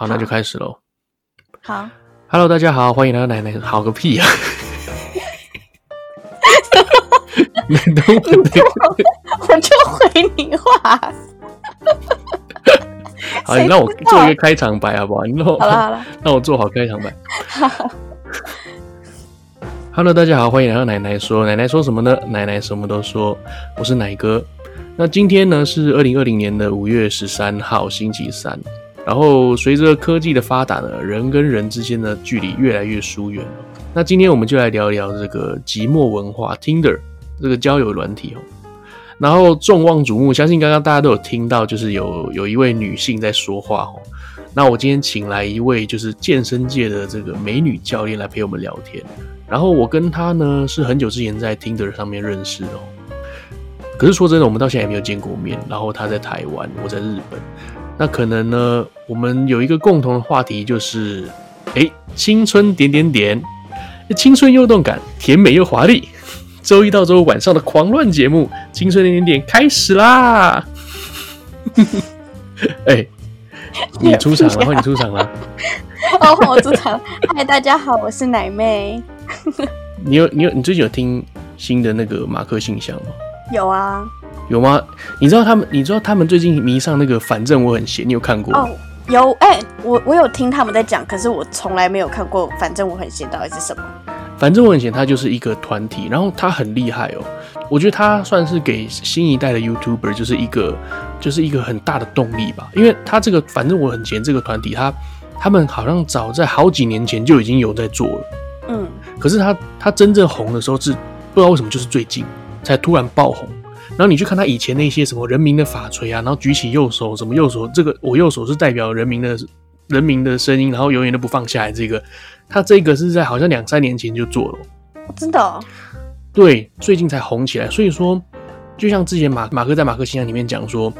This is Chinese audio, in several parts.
好，那就开始喽。好，Hello，大家好，欢迎来到奶奶。好个屁啊！你等我，我就回你话。好，你让我做一个开场白好不好？你让我，好了好了，让我做好开场白。好。Hello，大家好，欢迎来到奶奶说。奶奶说什么呢？奶奶什么都说。我是奶哥。那今天呢是二零二零年的五月十三号，星期三。然后随着科技的发达呢，人跟人之间的距离越来越疏远了。那今天我们就来聊一聊这个寂寞文化，Tinder 这个交友软体哦。然后众望瞩目，相信刚刚大家都有听到，就是有有一位女性在说话哦。那我今天请来一位就是健身界的这个美女教练来陪我们聊天。然后我跟她呢是很久之前在 Tinder 上面认识的哦。可是说真的，我们到现在也没有见过面。然后她在台湾，我在日本。那可能呢，我们有一个共同的话题，就是，哎，青春点点点，青春又动感，甜美又华丽。周一到周五晚上的狂乱节目，青春点点点开始啦！哎，你出场了，换你出场了。哦，我出场。嗨，大家好，我是奶妹。你有你有你最近有听新的那个马克信箱吗？有啊，有吗？你知道他们？你知道他们最近迷上那个？反正我很闲，你有看过？哦，有哎、欸，我我有听他们在讲，可是我从来没有看过。反正我很闲到底是什么？反正我很闲，他就是一个团体，然后他很厉害哦。我觉得他算是给新一代的 YouTuber 就是一个就是一个很大的动力吧，因为他这个反正我很闲这个团体，他他们好像早在好几年前就已经有在做了，嗯，可是他他真正红的时候是不知道为什么就是最近。才突然爆红，然后你去看他以前那些什么人民的法锤啊，然后举起右手，什么右手这个我右手是代表人民的人民的声音，然后永远都不放下来。这个他这个是在好像两三年前就做了，真的哦？对，最近才红起来。所以说，就像之前马马克在马克信箱里面讲说，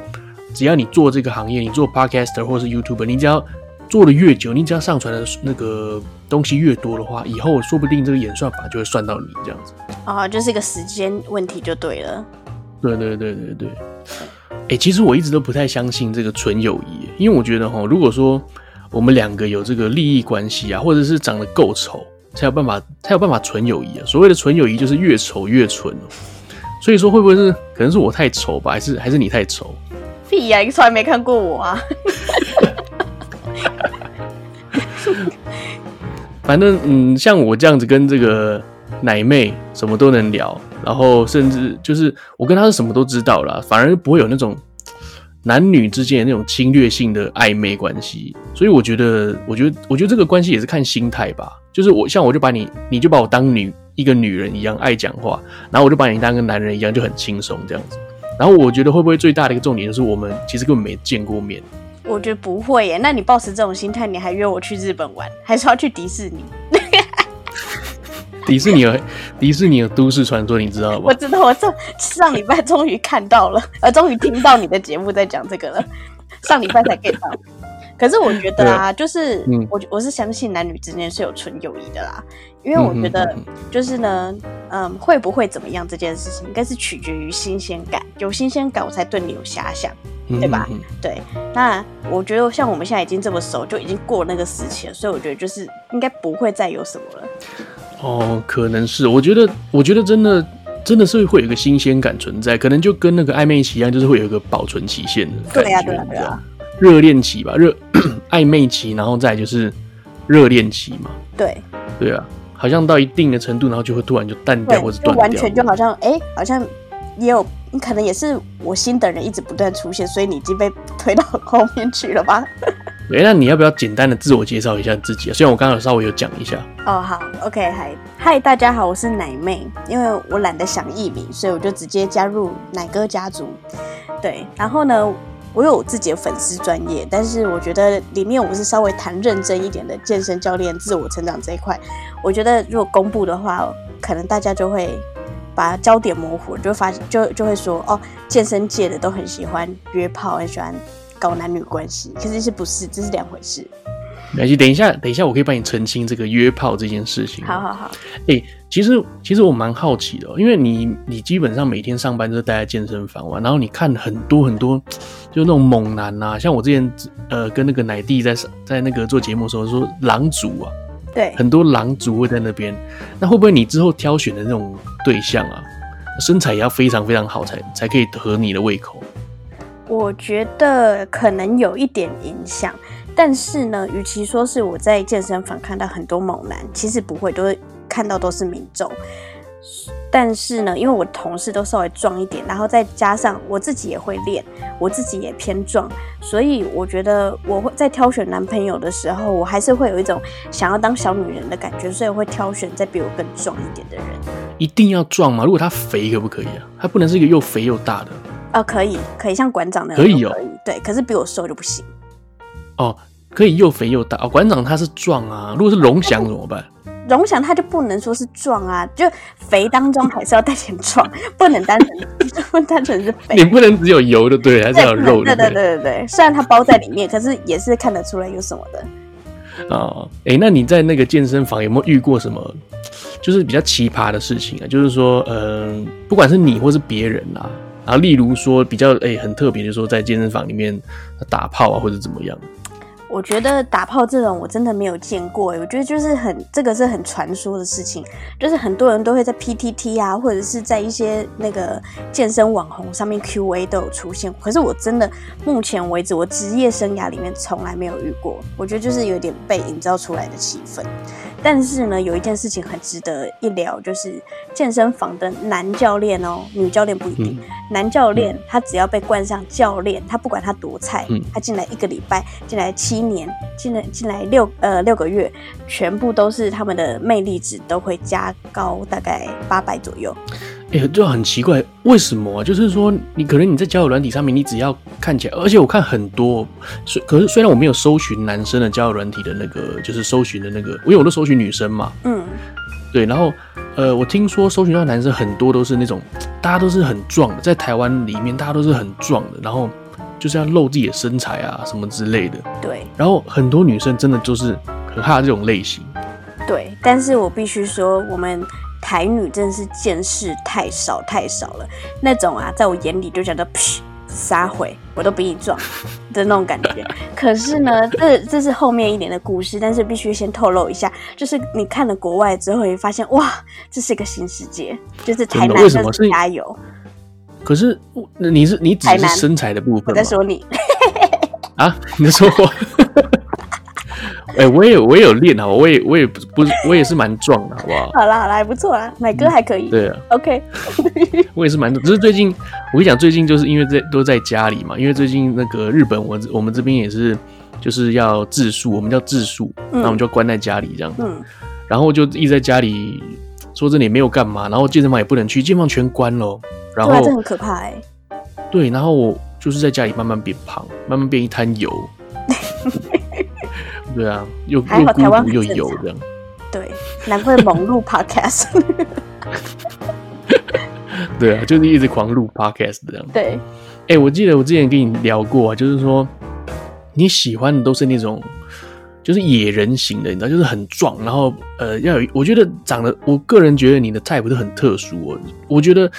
只要你做这个行业，你做 Podcaster 或者是 YouTuber，你只要做的越久，你只要上传的那个东西越多的话，以后说不定这个演算法就会算到你这样子。啊、哦，就是一个时间问题就对了。对对对对对。哎、欸，其实我一直都不太相信这个纯友谊，因为我觉得哈，如果说我们两个有这个利益关系啊，或者是长得够丑，才有办法才有办法纯友谊啊。所谓的纯友谊就是越丑越纯。所以说会不会是可能是我太丑吧，还是还是你太丑？屁呀、啊，你从来没看过我啊。反正嗯，像我这样子跟这个奶妹什么都能聊，然后甚至就是我跟她是什么都知道了，反而不会有那种男女之间的那种侵略性的暧昧关系。所以我觉得，我觉得，我觉得这个关系也是看心态吧。就是我像我就把你，你就把我当女一个女人一样爱讲话，然后我就把你当个男人一样就很轻松这样子。然后我觉得会不会最大的一个重点就是我们其实根本没见过面。我觉得不会耶，那你抱持这种心态，你还约我去日本玩，还是要去迪士尼？迪士尼有迪士尼有都市传说，你知道吗？我知道，我上上礼拜终于看到了，呃，终于听到你的节目在讲这个了。上礼拜才 get 到。可是我觉得啊，就是、嗯、我我是相信男女之间是有纯友谊的啦，因为我觉得就是呢，嗯，会不会怎么样这件事情，应该是取决于新鲜感，有新鲜感我才对你有遐想。对吧？对，那我觉得像我们现在已经这么熟，就已经过那个时期了，所以我觉得就是应该不会再有什么了。哦，可能是，我觉得，我觉得真的真的是会有一个新鲜感存在，可能就跟那个暧昧期一样，就是会有一个保存期限的感觉。对呀，对呀，对呀。热恋期吧，热 暧昧期，然后再就是热恋期嘛。对。对啊，好像到一定的程度，然后就会突然就淡掉或者断掉，完全就好像哎，好像也有。你可能也是我新的人一直不断出现，所以你已经被推到后面去了吧？哎，那你要不要简单的自我介绍一下自己啊？虽然我刚刚稍微有讲一下。哦，好，OK，嗨，嗨，大家好，我是奶妹。因为我懒得想艺名，所以我就直接加入奶哥家族。对，然后呢，我有我自己的粉丝专业，但是我觉得里面我是稍微谈认真一点的健身教练、自我成长这一块。我觉得如果公布的话，可能大家就会。把焦点模糊，就发就就会说哦，健身界的都很喜欢约炮，很喜欢搞男女关系，其实是不是？这是两回事。没关系，等一下，等一下，我可以帮你澄清这个约炮这件事情。好好好。哎、欸，其实其实我蛮好奇的，因为你你基本上每天上班都待在健身房玩，然后你看很多很多就那种猛男啊，像我之前呃跟那个奶弟在在那个做节目的时候说狼族啊，对，很多狼族会在那边，那会不会你之后挑选的那种对象啊，身材也要非常非常好才才可以合你的胃口？我觉得可能有一点影响，但是呢，与其说是我在健身房看到很多猛男，其实不会，都是看到都是民众。但是呢，因为我同事都稍微壮一点，然后再加上我自己也会练，我自己也偏壮，所以我觉得我会在挑选男朋友的时候，我还是会有一种想要当小女人的感觉，所以我会挑选再比我更壮一点的人。一定要壮吗？如果他肥可不可以啊？他不能是一个又肥又大的？哦，可以，可以像馆长那样可以哦，对，可是比我瘦就不行。哦，可以又肥又大哦，馆长他是壮啊，如果是龙翔怎么办？荣翔他就不能说是壮啊，就肥当中还是要带点壮，不能单纯不能单纯是肥。你不能只有油的对，还是要有肉的。对对对对对，虽然它包在里面，可是也是看得出来有什么的。哦，哎、欸，那你在那个健身房有没有遇过什么，就是比较奇葩的事情啊？就是说，嗯、呃，不管是你或是别人啊，然后例如说比较哎、欸、很特别就是说，在健身房里面打炮啊，或者怎么样？我觉得打炮这种我真的没有见过，我觉得就是很这个是很传说的事情，就是很多人都会在 PTT 啊，或者是在一些那个健身网红上面 QA 都有出现。可是我真的目前为止，我职业生涯里面从来没有遇过。我觉得就是有点被营造出来的气氛。但是呢，有一件事情很值得一聊，就是健身房的男教练哦，女教练不一定。嗯、男教练他只要被冠上教练，他不管他多菜，嗯、他进来一个礼拜，进来七年，进来进来六呃六个月，全部都是他们的魅力值都会加高大概八百左右。哎、欸，就很奇怪，为什么啊？就是说，你可能你在交友软体上面，你只要看起来，而且我看很多，虽可是虽然我没有搜寻男生的交友软体的那个，就是搜寻的那个，因为我都搜寻女生嘛，嗯，对，然后呃，我听说搜寻到男生很多都是那种，大家都是很壮的，在台湾里面大家都是很壮的，然后就是要露自己的身材啊什么之类的，对，然后很多女生真的就是很怕这种类型，对，但是我必须说我们。台女真的是见识太少太少了，那种啊，在我眼里就觉得屁撒谎，我都比你壮的那种感觉。可是呢，这这是后面一点的故事，但是必须先透露一下，就是你看了国外之后，会发现哇，这是一个新世界，就是台南真的是加油。可是你是你只是身材的部分，我在说你啊，你在说我。哎、欸，我也我也有练哈，我也我也不不是，我也是蛮壮的，好不好？好啦好啦，还不错啦，买歌还可以。嗯、对啊，OK。我也是蛮，只是最近我跟你讲，最近就是因为在都在家里嘛，因为最近那个日本，我我们这边也是就是要自述，我们叫自述，那、嗯、我们就关在家里这样子。嗯。然后就一直在家里，说真的也没有干嘛，然后健身房也不能去，健身房全关了。然后这很可怕哎、欸。对，然后我就是在家里慢慢变胖，慢慢变一滩油。对啊，又又孤独又油这样，对，难怪猛录 podcast。对啊，就是一直狂录 podcast 这样。对，哎、欸，我记得我之前跟你聊过啊，就是说你喜欢的都是那种就是野人型的，你知道，就是很壮，然后呃要有，我觉得长得，我个人觉得你的 type 都很特殊哦，我觉得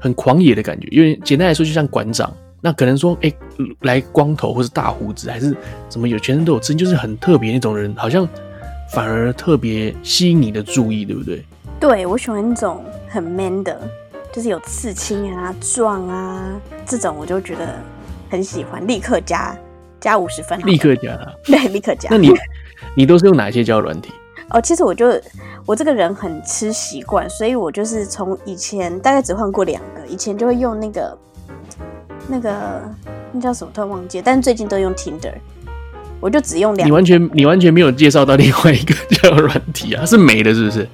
很狂野的感觉，因为简单来说，就像馆长。那可能说，哎、欸，来光头或是大胡子，还是什么有全身都有刺，就是很特别那种人，好像反而特别吸引你的注意，对不对？对，我喜欢那种很 man 的，就是有刺青啊、壮啊这种，我就觉得很喜欢，立刻加加五十分，立刻加，对，立刻加。那你 你都是用哪些交友软体？哦，其实我就我这个人很吃习惯，所以我就是从以前大概只换过两个，以前就会用那个。那个那叫什么？突然忘记了。但是最近都用 Tinder，我就只用两个。你完全你完全没有介绍到另外一个叫软体啊？是没的，是不是？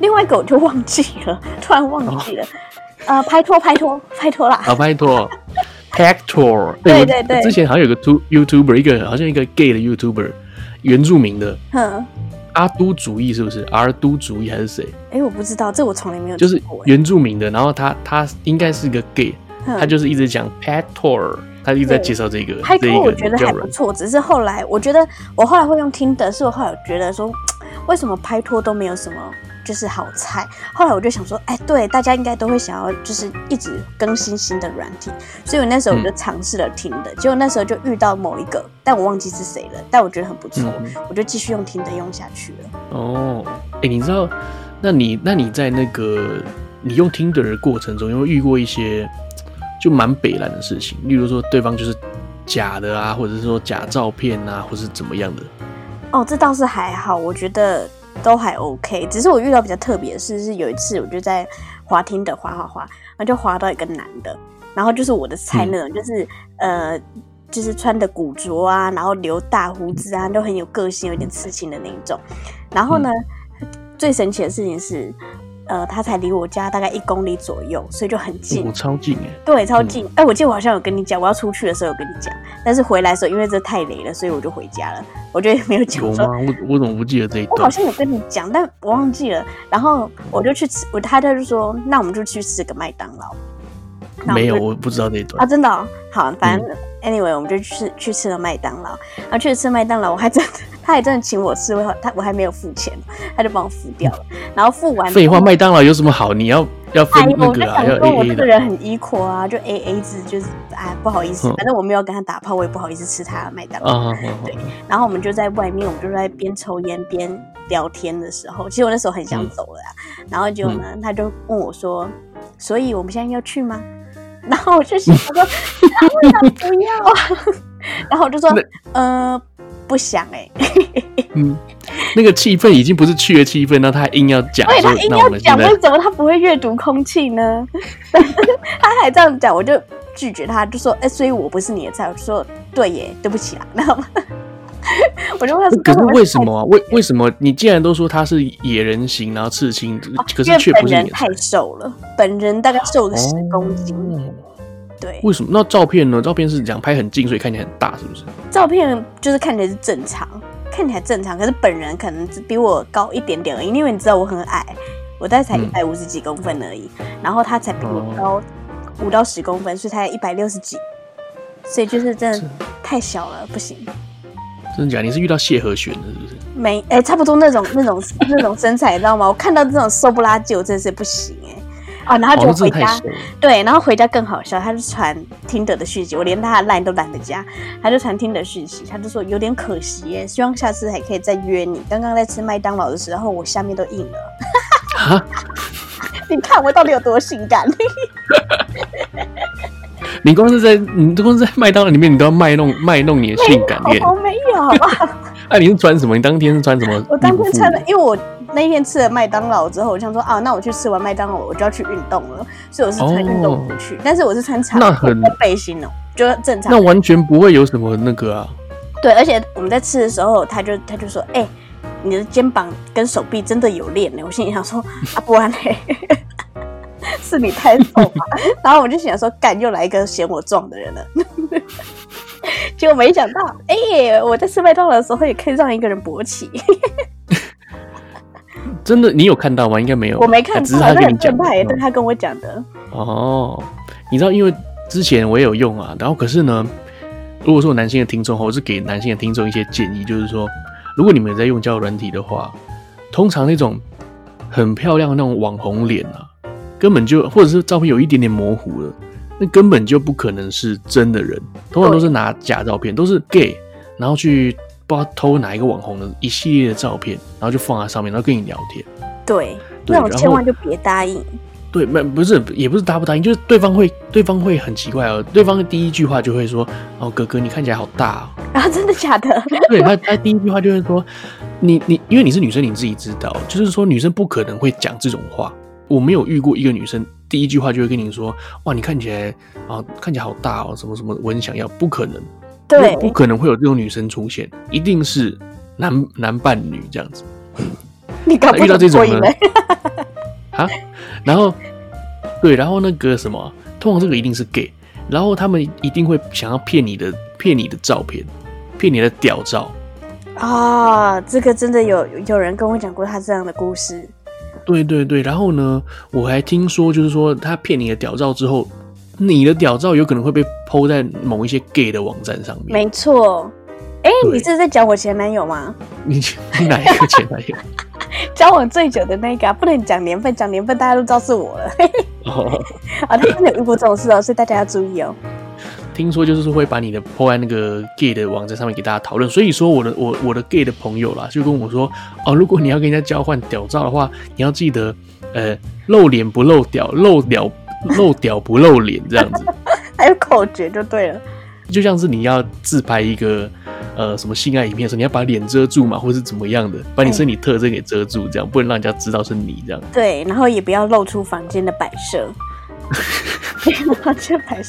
另外一个我就忘记了，突然忘记了。呃，拍拖拍拖拍拖啦！好拍拖，Pactor。对对对，之前好像有个 YouTuber，一个好像一个 gay 的 YouTuber，原住民的。哼，阿都主义是不是？阿都主义还是谁？哎、欸，我不知道，这我从来没有。就是原住民的，然后他他应该是个 gay。他就是一直讲 Pet Tour，他一直在介绍这个。拍拖我觉得还不错，只是后来我觉得我后来会用 Tinder，是我后来觉得说，为什么拍拖都没有什么就是好菜。后来我就想说，哎，对，大家应该都会想要就是一直更新新的软体，所以我那时候我就尝试了听的，嗯、结果那时候就遇到某一个，但我忘记是谁了，但我觉得很不错，嗯、我就继续用听的用下去了。哦，哎，你知道，那你那你在那个你用听的的过程中，有没有遇过一些就蛮北蓝的事情？例如说对方就是假的啊，或者是说假照片啊，或是怎么样的？哦，这倒是还好，我觉得都还 OK。只是我遇到比较特别的事是，有一次我就在滑听的滑滑滑，然后就滑到一个男的，然后就是我的菜那种，嗯、就是呃，就是穿的古着啊，然后留大胡子啊，都很有个性，有点刺青的那一种。然后呢，嗯、最神奇的事情是。呃，他才离我家大概一公里左右，所以就很近，我、超近哎，对，超近。哎、嗯，我记得我好像有跟你讲，我要出去的时候有跟你讲，但是回来的时候因为这太累了，所以我就回家了。我觉得没有讲。我吗？我我怎么不记得这一段？我好像有跟你讲，但我忘记了。然后我就去吃，我他就说，那我们就去吃个麦当劳。没有，我不知道这一段啊，真的、哦。好，反正、嗯、anyway，我们就去去吃了麦当劳。然后去吃麦当劳，我还真的。他也真的请我吃，我他我还没有付钱，他就帮我付掉了。然后付完，废话，麦当劳有什么好？你要要分那个啊？要 A A 的。我这个人很 equal 啊，就 A A 制，就是哎，不好意思，反正我没有跟他打炮，我也不好意思吃他的麦当劳。对。然后我们就在外面，我们就在边抽烟边聊天的时候，其实我那时候很想走了啊。然后就呢，他就问我说：“所以我们现在要去吗？” 然后我就想说：“为什么不要啊？”然后我就说：“呃。”不想哎、欸，嗯，那个气氛已经不是去的气氛，那他还硬要讲，对，他硬要讲，为什么他不会阅读空气呢？他还这样讲，我就拒绝他，就说，哎、欸，所以我不是你的菜，我就说，对耶，对不起啦，知道吗？我就问他，可是为什么啊？为为什么你既然都说他是野人型，然后刺青，哦、可是却不是太瘦了，本人大概瘦了十公斤。哦对，为什么？那照片呢？照片是这样拍很近，所以看起来很大，是不是？照片就是看起来是正常，看起来正常，可是本人可能只比我高一点点而已。因为你知道我很矮，我大概才一百五十几公分而已，嗯、然后他才比我高五到十公分，所以他才一百六十几，所以就是真的太小了，不行。真的假的？你是遇到谢和弦了，是不是？没，哎、欸，差不多那种那种那种身材，你知道吗？我看到这种瘦不拉几，我真的是不行哎、欸。啊，然后就回家，哦、对，然后回家更好笑，他就传听得的讯息，我连他的 line 都懒得加，他就传听得讯息，他就说有点可惜耶，希望下次还可以再约你。刚刚在吃麦当劳的时候，我下面都硬了。哈 你看我到底有多性感？你光是在你光是在麦当劳里面，你都要卖弄卖弄你的性感面？我没有？哎、啊，你是穿什么？你当天是穿什么？我当天穿的，因为我。那一天吃了麦当劳之后，我想说啊，那我去吃完麦当劳，我就要去运动了，所以我是穿运动服去，哦、但是我是穿长的背心哦、喔，就正常。那完全不会有什么那个啊。对，而且我们在吃的时候，他就他就说，哎、欸，你的肩膀跟手臂真的有练呢。我心里想说，啊，不然呢？是你太瘦嘛？然后我就想说，干，又来一个嫌我壮的人了。结果没想到，哎、欸，我在吃麦当劳的时候也可以让一个人勃起。真的，你有看到吗？应该没有，我没看到，只是他跟你讲的，对，他跟我讲的。哦，你知道，因为之前我也有用啊，然后可是呢，如果说男性的听众，我是给男性的听众一些建议，就是说，如果你们在用交友软体的话，通常那种很漂亮的那种网红脸啊，根本就或者是照片有一点点模糊了，那根本就不可能是真的人，通常都是拿假照片，都是 gay，然后去。不知道偷哪一个网红的一系列的照片，然后就放在上面，然后跟你聊天。对，对那我千万就别答应。对，没不是，也不是答不答应，就是对方会，对方会很奇怪哦。对方的第一句话就会说：“哦，哥哥，你看起来好大哦。”啊，真的假的？对他，他第一句话就会说：“你你，因为你是女生，你自己知道，就是说女生不可能会讲这种话。我没有遇过一个女生第一句话就会跟你说：‘哇，你看起来啊，看起来好大哦，什么什么，我很想要。’不可能。”对，不可能会有这种女生出现，一定是男男扮女这样子。你敢遇到这种呢？啊，然后对，然后那个什么，通常这个一定是 gay，然后他们一定会想要骗你的，骗你的照片，骗你的屌照。啊，这个真的有有人跟我讲过他这样的故事。对对对，然后呢，我还听说，就是说他骗你的屌照之后。你的屌照有可能会被 PO 在某一些 gay 的网站上面。没错，哎、欸，你是在讲我前男友吗？你你哪一个前男友？交往最久的那个、啊，不能讲年份，讲年份大家都知道是我了。哦，啊，他真的有遇过这种事哦，所以大家要注意哦。听说就是会把你的 po 在那个 gay 的网站上面给大家讨论，所以说我的我我的 gay 的朋友啦，就跟我说哦，如果你要跟人家交换屌照的话，你要记得呃露脸不露屌，露屌 露屌不露脸这样子，还有口诀就对了，就像是你要自拍一个呃什么性爱影片的时候，你要把脸遮住嘛，或是怎么样的，把你身体特征给遮住，这样不能让人家知道是你这样。对，然后也不要露出房间的摆设。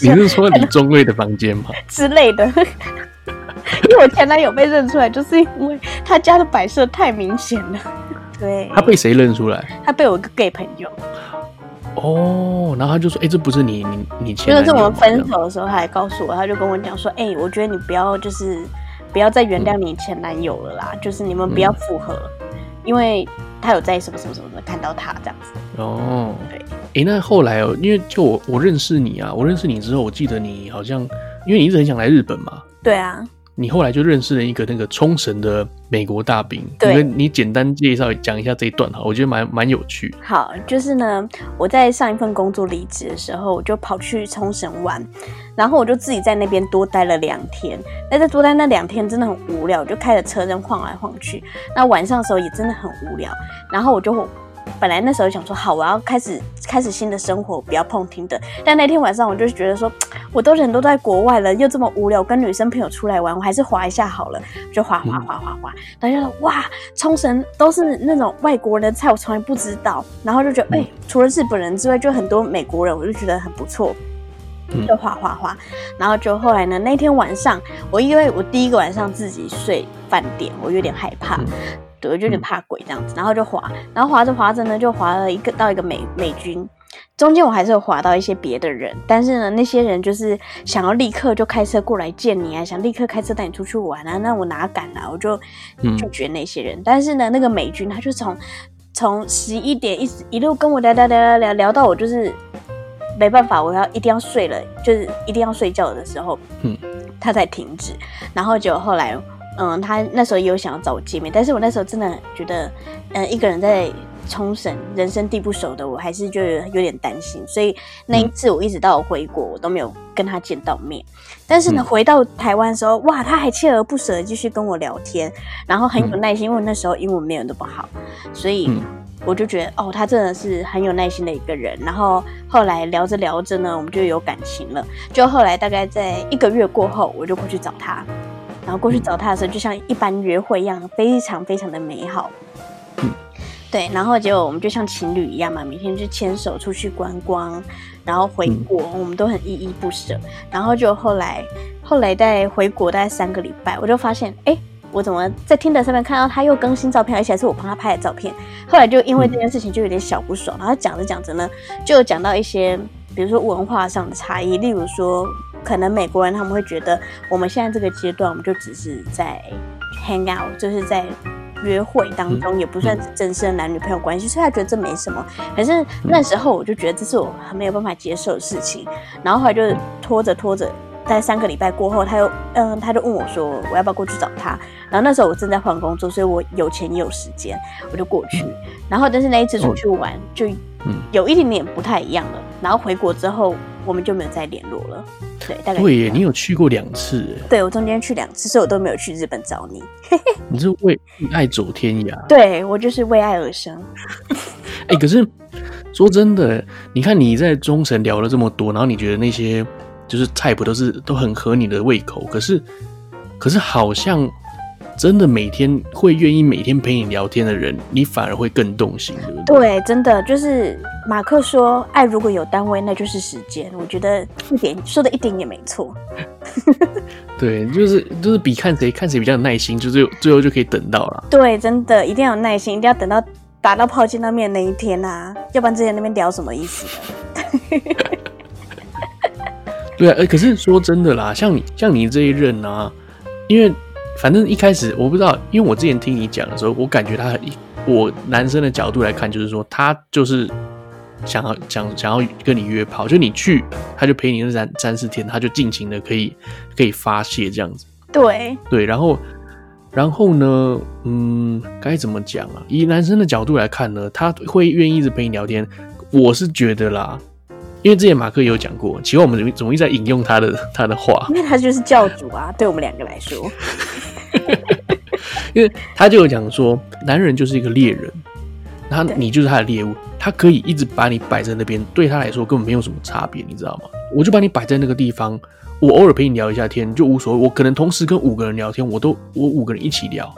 你是说李宗瑞的房间吗？之类的，因为我前男友被认出来，就是因为他家的摆设太明显了。对，他被谁认出来？他被我一个 gay 朋友。哦，然后他就说：“哎、欸，这不是你，你你前男友。”就是我们分手的时候，他还告诉我，他就跟我讲说：“哎、欸，我觉得你不要，就是不要再原谅你前男友了啦，嗯、就是你们不要复合，嗯、因为他有在什么什么什么的看到他这样子。”哦，对。哎、欸，那后来哦，因为就我我认识你啊，我认识你之后，我记得你好像，因为你一直很想来日本嘛。对啊。你后来就认识了一个那个冲绳的美国大兵，对，你简单介绍讲一下这一段哈，我觉得蛮蛮有趣。好，就是呢，我在上一份工作离职的时候，我就跑去冲绳玩，然后我就自己在那边多待了两天。那在多待那两天真的很无聊，我就开着车在晃来晃去。那晚上的时候也真的很无聊，然后我就。本来那时候想说好，我要开始开始新的生活，不要碰听的。但那天晚上我就觉得说，我都人都在国外了，又这么无聊，跟女生朋友出来玩，我还是滑一下好了，就滑滑滑滑滑。大家说哇，冲绳都是那种外国人的菜，我从来不知道。然后就觉得哎、除了日本人之外，就很多美国人，我就觉得很不错，就滑滑滑。然后就后来呢，那天晚上我因为我第一个晚上自己睡饭店，我有点害怕。对，我就有点怕鬼这样子，然后就滑，然后滑着滑着呢，就滑了一个到一个美美军，中间我还是有滑到一些别的人，但是呢，那些人就是想要立刻就开车过来见你啊，想立刻开车带你出去玩啊，那我哪敢啊，我就拒绝那些人。嗯、但是呢，那个美军他就从从十一点一直一路跟我聊聊聊聊聊聊到我就是没办法，我要一定要睡了，就是一定要睡觉的时候，嗯，他才停止，然后结果后来。嗯，他那时候也有想要找我见面，但是我那时候真的觉得，嗯，一个人在冲绳，人生地不熟的，我还是就有点担心，所以那一次我一直到我回国，我都没有跟他见到面。但是呢，回到台湾的时候，哇，他还锲而不舍的继续跟我聊天，然后很有耐心，因为那时候英文没有那么好，所以我就觉得，哦，他真的是很有耐心的一个人。然后后来聊着聊着呢，我们就有感情了。就后来大概在一个月过后，我就过去找他。然后过去找他的时候，就像一般约会一样，非常非常的美好。对。然后结果我们就像情侣一样嘛，每天就牵手出去观光，然后回国，我们都很依依不舍。然后就后来，后来在回国大概三个礼拜，我就发现，哎，我怎么在 Tinder 上面看到他又更新照片，而且还是我帮他拍的照片。后来就因为这件事情就有点小不爽，然后讲着讲着呢，就讲到一些，比如说文化上的差异，例如说。可能美国人他们会觉得我们现在这个阶段，我们就只是在 hang out，就是在约会当中，也不算是正式的男女朋友关系，所以他觉得这没什么。可是那时候我就觉得这是我很没有办法接受的事情，然后后来就拖着拖着，大概三个礼拜过后，他又嗯，他就问我说我要不要过去找他。然后那时候我正在换工作，所以我有钱也有时间，我就过去。然后但是那一次出去玩就有一点点不太一样了。然后回国之后，我们就没有再联络了。对，大概对耶，你有去过两次？对，我中间去两次，所以我都没有去日本找你。你是为爱走天涯？对，我就是为爱而生。哎、欸，可是说真的，你看你在中神聊了这么多，然后你觉得那些就是菜谱都是都很合你的胃口，可是可是好像。真的每天会愿意每天陪你聊天的人，你反而会更动心，对不对？对，真的就是马克说，爱如果有单位，那就是时间。我觉得一点说的一点也没错。对，就是就是比看谁看谁比较有耐心，就最后最后就可以等到了。对，真的一定要有耐心，一定要等到打到炮见到面那一天啊，要不然之前那边聊什么意思？对啊，哎可是说真的啦，像你像你这一任啊，因为。反正一开始我不知道，因为我之前听你讲的时候，我感觉他，我男生的角度来看，就是说他就是想要想想要跟你约炮，就你去，他就陪你那三三四天，他就尽情的可以可以发泄这样子。对对，然后然后呢，嗯，该怎么讲啊？以男生的角度来看呢，他会愿意一直陪你聊天。我是觉得啦，因为之前马克也有讲过，奇怪我们怎么怎么一直在引用他的 他的话？因为他就是教主啊，对我们两个来说。因为他就有讲说，男人就是一个猎人，然后你就是他的猎物，他可以一直把你摆在那边，对他来说根本没有什么差别，你知道吗？我就把你摆在那个地方。我偶尔陪你聊一下天就无所谓，我可能同时跟五个人聊天，我都我五个人一起聊。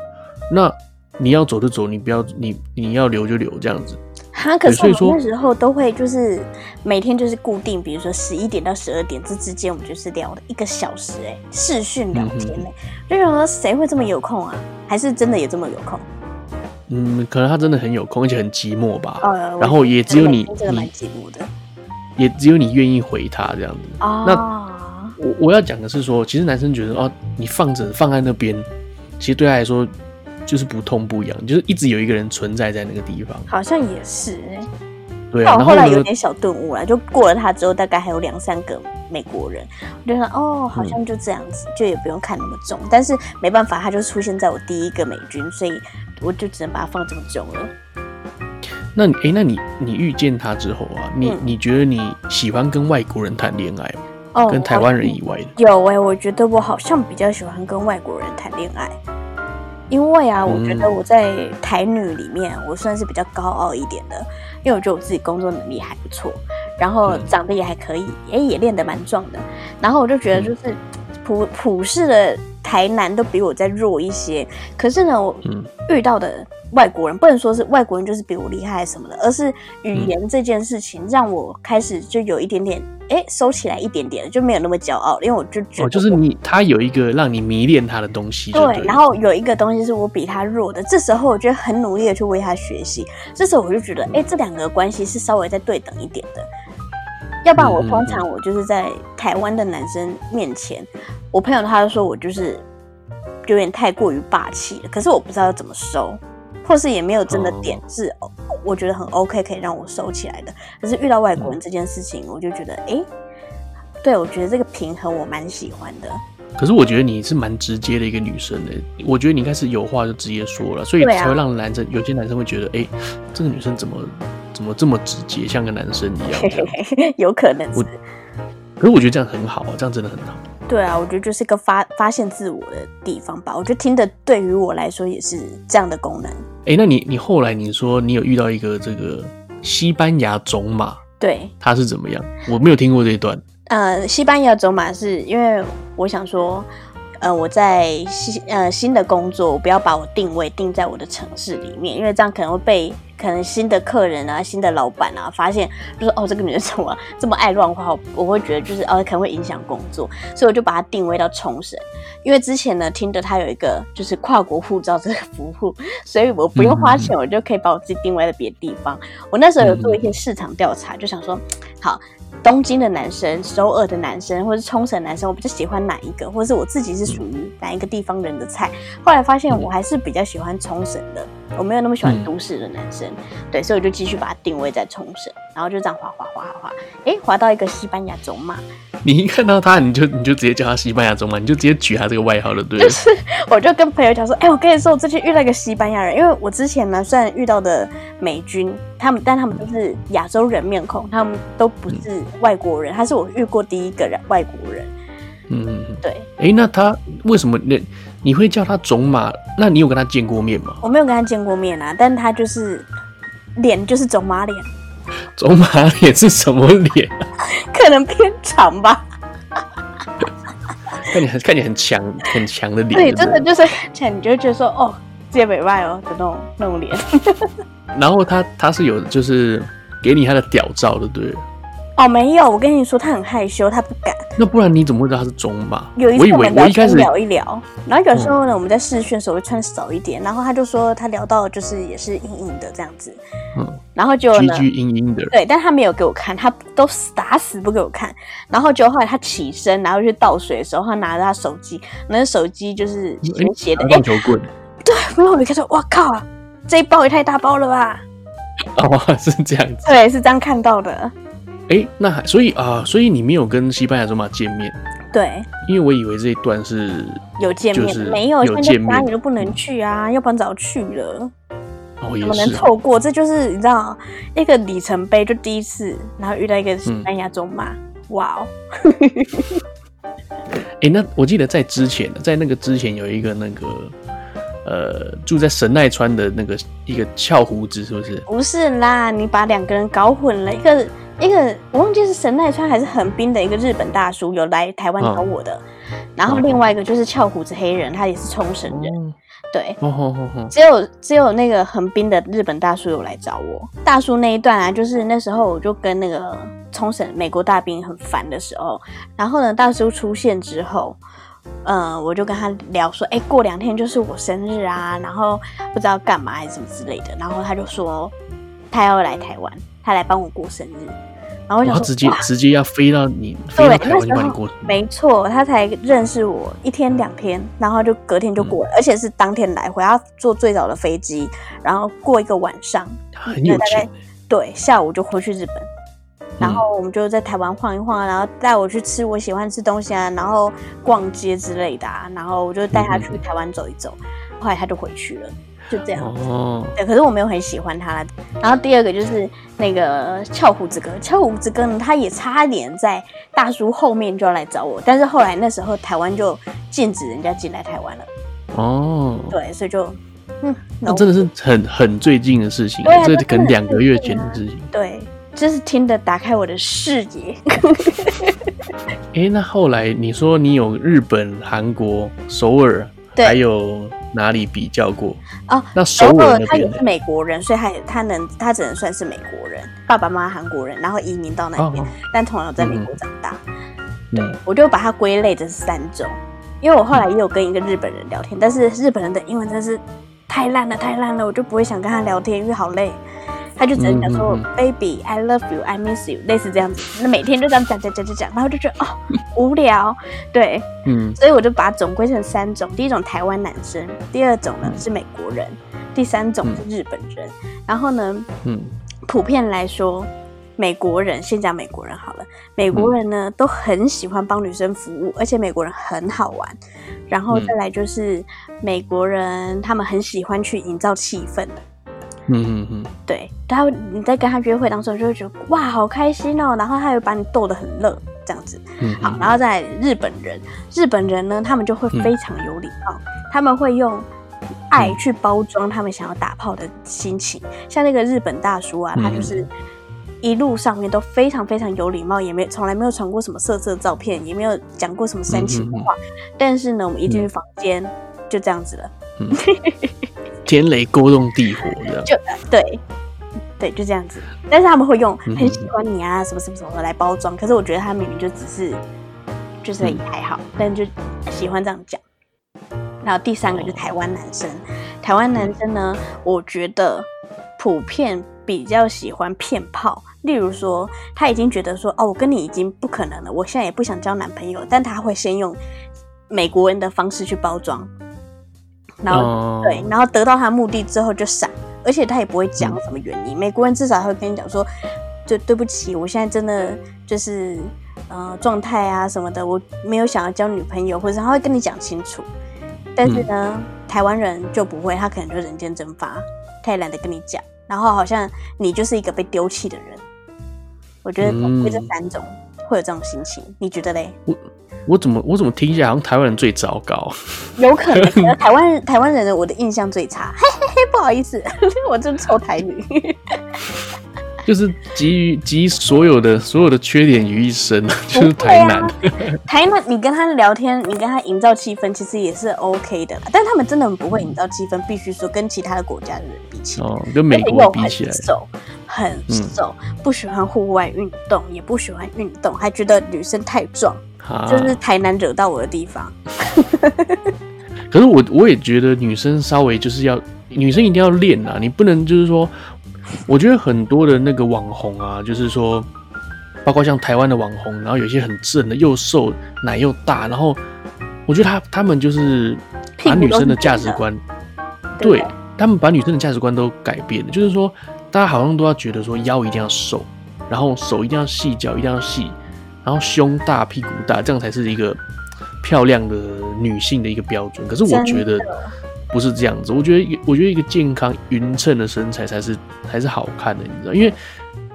那你要走就走，你不要你你要留就留这样子。哈，可是我们那时候都会就是每天就是固定，比如说十一点到十二点这之间，我们就是聊了一个小时哎、欸，视讯聊天呢、欸，嗯、就想说谁会这么有空啊？还是真的也这么有空？嗯，可能他真的很有空，而且很寂寞吧。呃、然后也只有你，真的蛮寂寞的。也只有你愿意回他这样子。哦、那。我我要讲的是说，其实男生觉得哦，你放着放在那边，其实对他来说就是不痛不痒，就是一直有一个人存在在那个地方。好像也是哎、欸，对啊。我后来有点小顿悟了，就过了他之后，大概还有两三个美国人，我就说哦，好像就这样子，嗯、就也不用看那么重。但是没办法，他就出现在我第一个美军，所以我就只能把它放这么重了。那哎、欸，那你你遇见他之后啊，你、嗯、你觉得你喜欢跟外国人谈恋爱吗？哦，跟台湾人以外的有哎、欸，我觉得我好像比较喜欢跟外国人谈恋爱，因为啊，我觉得我在台女里面，我算是比较高傲一点的，因为我觉得我自己工作能力还不错，然后长得也还可以，哎、欸，也练得蛮壮的，然后我就觉得就是普普世的台男都比我再弱一些，可是呢，我遇到的。外国人不能说是外国人就是比我厉害什么的，而是语言这件事情让我开始就有一点点哎、欸、收起来一点点，就没有那么骄傲，因为我就觉得、哦、就是你他有一个让你迷恋他的东西对，对，然后有一个东西是我比他弱的，这时候我就很努力的去为他学习，这时候我就觉得哎、欸、这两个关系是稍微再对等一点的，要不然我通常我就是在台湾的男生面前，我朋友他就说我就是有点太过于霸气了，可是我不知道要怎么收。或是也没有真的点是，哦、我觉得很 OK，可以让我收起来的。可是遇到外国人这件事情，我就觉得，哎、欸，对，我觉得这个平衡我蛮喜欢的。可是我觉得你是蛮直接的一个女生的，我觉得你应该是有话就直接说了，所以才会让男生、啊、有些男生会觉得，哎、欸，这个女生怎么怎么这么直接，像个男生一样。有可能是。可是我觉得这样很好啊，这样真的很好。对啊，我觉得就是一个发发现自我的地方吧。我觉得听的对于我来说也是这样的功能。哎，那你你后来你说你有遇到一个这个西班牙种马，对，他是怎么样？我没有听过这一段。呃，西班牙种马是因为我想说，呃，我在新呃新的工作，我不要把我定位定在我的城市里面，因为这样可能会被。可能新的客人啊，新的老板啊，发现就是哦，这个女人怎么这么爱乱花？我会觉得就是哦，可能会影响工作，所以我就把它定位到冲绳。因为之前呢，听的他有一个就是跨国护照这个服务，所以我不用花钱，我就可以把我自己定位在别的地方。我那时候有做一些市场调查，就想说，好。东京的男生、首尔的男生，或是冲绳男生，我比较喜欢哪一个？或者是我自己是属于哪一个地方人的菜？后来发现我还是比较喜欢冲绳的，我没有那么喜欢都市的男生。嗯、对，所以我就继续把它定位在冲绳，然后就这样滑滑滑滑滑，哎，滑到一个西班牙种马。你一看到他，你就你就直接叫他西班牙种马，你就直接举他这个外号了，对？就是，我就跟朋友讲说，哎，我跟你说，我最近遇到一个西班牙人，因为我之前呢，虽然遇到的美军。他们，但他们都是亚洲人面孔，他们都不是外国人。他是我遇过第一个人外国人。嗯，对。哎、欸，那他为什么你你会叫他种马？那你有跟他见过面吗？我没有跟他见过面啊，但他就是脸就是种马脸。种马脸是什么脸？可能偏长吧。看你很看你很强很强的脸。对，真的就是看起来你就会觉得说哦。接北外哦的那种那种脸，然后他他是有就是给你他的屌照的，对？哦，没有，我跟你说他很害羞，他不敢。那不然你怎么会知道他是中吧？有一次我们聊天聊一聊，然后有时候呢，我们在试训的时候会穿少一点，然后他就说他聊到就是也是硬硬的这样子，嗯，然后就呢，硬硬的，对，但他没有给我看，他都打死不给我看，然后就后来他起身，然后去倒水的时候，他拿着他手机，那手机就是斜斜的，棒球棍。对，然后我一看说，哇靠，这一包也太大包了吧？哦，是这样子。对，是这样看到的。哎，那还所以啊，所以你没有跟西班牙种马见面？对，因为我以为这一段是有见面，就是没有，有见面现在家里都不能去啊，要不然早去了，怎么能错过？这就是你知道一个里程碑，就第一次，然后遇到一个西班牙中马，嗯哇哦，哎、那我记得在之前，在那个之前有一个那个呃住在神奈川的那个一个翘胡子，是不是？不是啦，你把两个人搞混了，一个一个我忘记是神奈川还是横滨的一个日本大叔有来台湾找我的，然后另外一个就是翘胡子黑人，他也是冲绳人，哦。对。只有只有那个横滨的日本大叔有来找我。大叔那一段啊，就是那时候我就跟那个冲绳美国大兵很烦的时候，然后呢，大叔出现之后，嗯，我就跟他聊说，哎、过两天就是我生日啊，然后不知道干嘛还是什么之类的，然后他就说他要来台湾，他来帮我过生日，然后我想说直接直接要飞到你飞到台湾去帮你过生日，没错，他才认识我一天两天，然后就隔天就过了，嗯。而且是当天来回，要坐最早的飞机，然后过一个晚上，很有大概钱。对，下午就回去日本，嗯。然后我们就在台湾晃一晃，然后带我去吃我喜欢吃东西啊，然后逛街之类的啊，然后我就带他去台湾走一走，后来他就回去了，就这样。哦，对，可是我没有很喜欢他。然后第二个就是那个翘胡子哥，翘胡子哥呢，他也差点在大叔后面就要来找我，但是后来那时候台湾就禁止人家进来台湾了，哦，对，所以就嗯，那真的是很很最近的事情这这可能两个月前的事情。对，就是听的打开我的视野。哎、那后来你说你有日本、韩国、首尔，对还有哪里比较过？哦，那首首尔那边呢尔他也是？美国人，所以他也他能他只能算是美国人，爸爸妈妈韩国人，然后移民到那边，哦但同样在美国长大。嗯，我就把它归类成三种，因为我后来也有跟一个日本人聊天，但是日本人的英文真是太烂了，太烂了，我就不会想跟他聊天，因为好累。他就只能讲说、嗯嗯 “baby, I love you, I miss you”，类似这样子，那每天就这样讲讲讲讲讲，然后就觉得哦无聊，对，嗯。所以我就把它总归成三种，第一种台湾男生，第二种呢是美国人，第三种是日本人。然后呢，嗯。普遍来说，美国人先讲美国人好了，美国人呢、都很喜欢帮女生服务，而且美国人很好玩。然后再来就是美国人，他们很喜欢去营造气氛。嗯嗯嗯，对，然后你在跟他约会当中，就会觉得哇，好开心哦。然后他又把你逗得很乐，这样子。嗯好，然后在日本人，日本人呢，他们就会非常有礼貌，他们会用爱去包装他们想要打炮的心情。像那个日本大叔啊，他就是一路上面都非常非常有礼貌，也没从来没有传过什么色色照片，也没有讲过什么煽情的话。但是呢，我们一进去房间就这样子了。天雷勾动地火这样。就对，对，就这样子。但是他们会用很喜欢你啊，什么什么什么的来包装。可是我觉得他明明就只是，就是也还好，但就喜欢这样讲。然后第三个就是台湾男生，台湾男生呢，我觉得普遍比较喜欢骗炮。例如说，他已经觉得说，哦，我跟你已经不可能了，我现在也不想交男朋友，但他会先用美国人的方式去包装。然后、哦对，然后得到他的目的之后就闪，而且他也不会讲什么原因。美国人至少会跟你讲说，就对不起，我现在真的就是呃状态啊什么的，我没有想要交女朋友，或者他会跟你讲清楚。但是呢，台湾人就不会，他可能就人间蒸发，他也懒得跟你讲，然后好像你就是一个被丢弃的人。我觉得总归这三种会有这种心情，你觉得嘞？我怎么我怎么听起来好像台湾人最糟糕？有可能，台湾台湾人的我的印象最差，嘿嘿嘿，不好意思，我真臭台女，就是集于集所有的所有的缺点于一身，就是台南。啊、台南，你跟他聊天，你跟他营造气氛，其实也是 OK 的啦。但他们真的很不会营造气氛，必须说跟其他的国家的人比起来，哦，跟美国比起来，很瘦，很瘦，嗯、不喜欢户外运动，也不喜欢运动，还觉得女生太壮。啊、就是台南惹到我的地方。可是我我也觉得女生稍微就是要女生一定要练啊，你不能就是说，我觉得很多的那个网红啊，就是说，包括像台湾的网红，然后有些很正的，又瘦，奶又大，然后我觉得他他们就是把女生的价值观，对他们把女生的价值观都改变了，就是说，大家好像都要觉得说腰一定要瘦，然后手一定要细，脚一定要细。然后胸大屁股大，这样才是一个漂亮的女性的一个标准。可是我觉得不是这样子，我觉得我觉得一个健康匀称的身材才是才是好看的，你知道？因为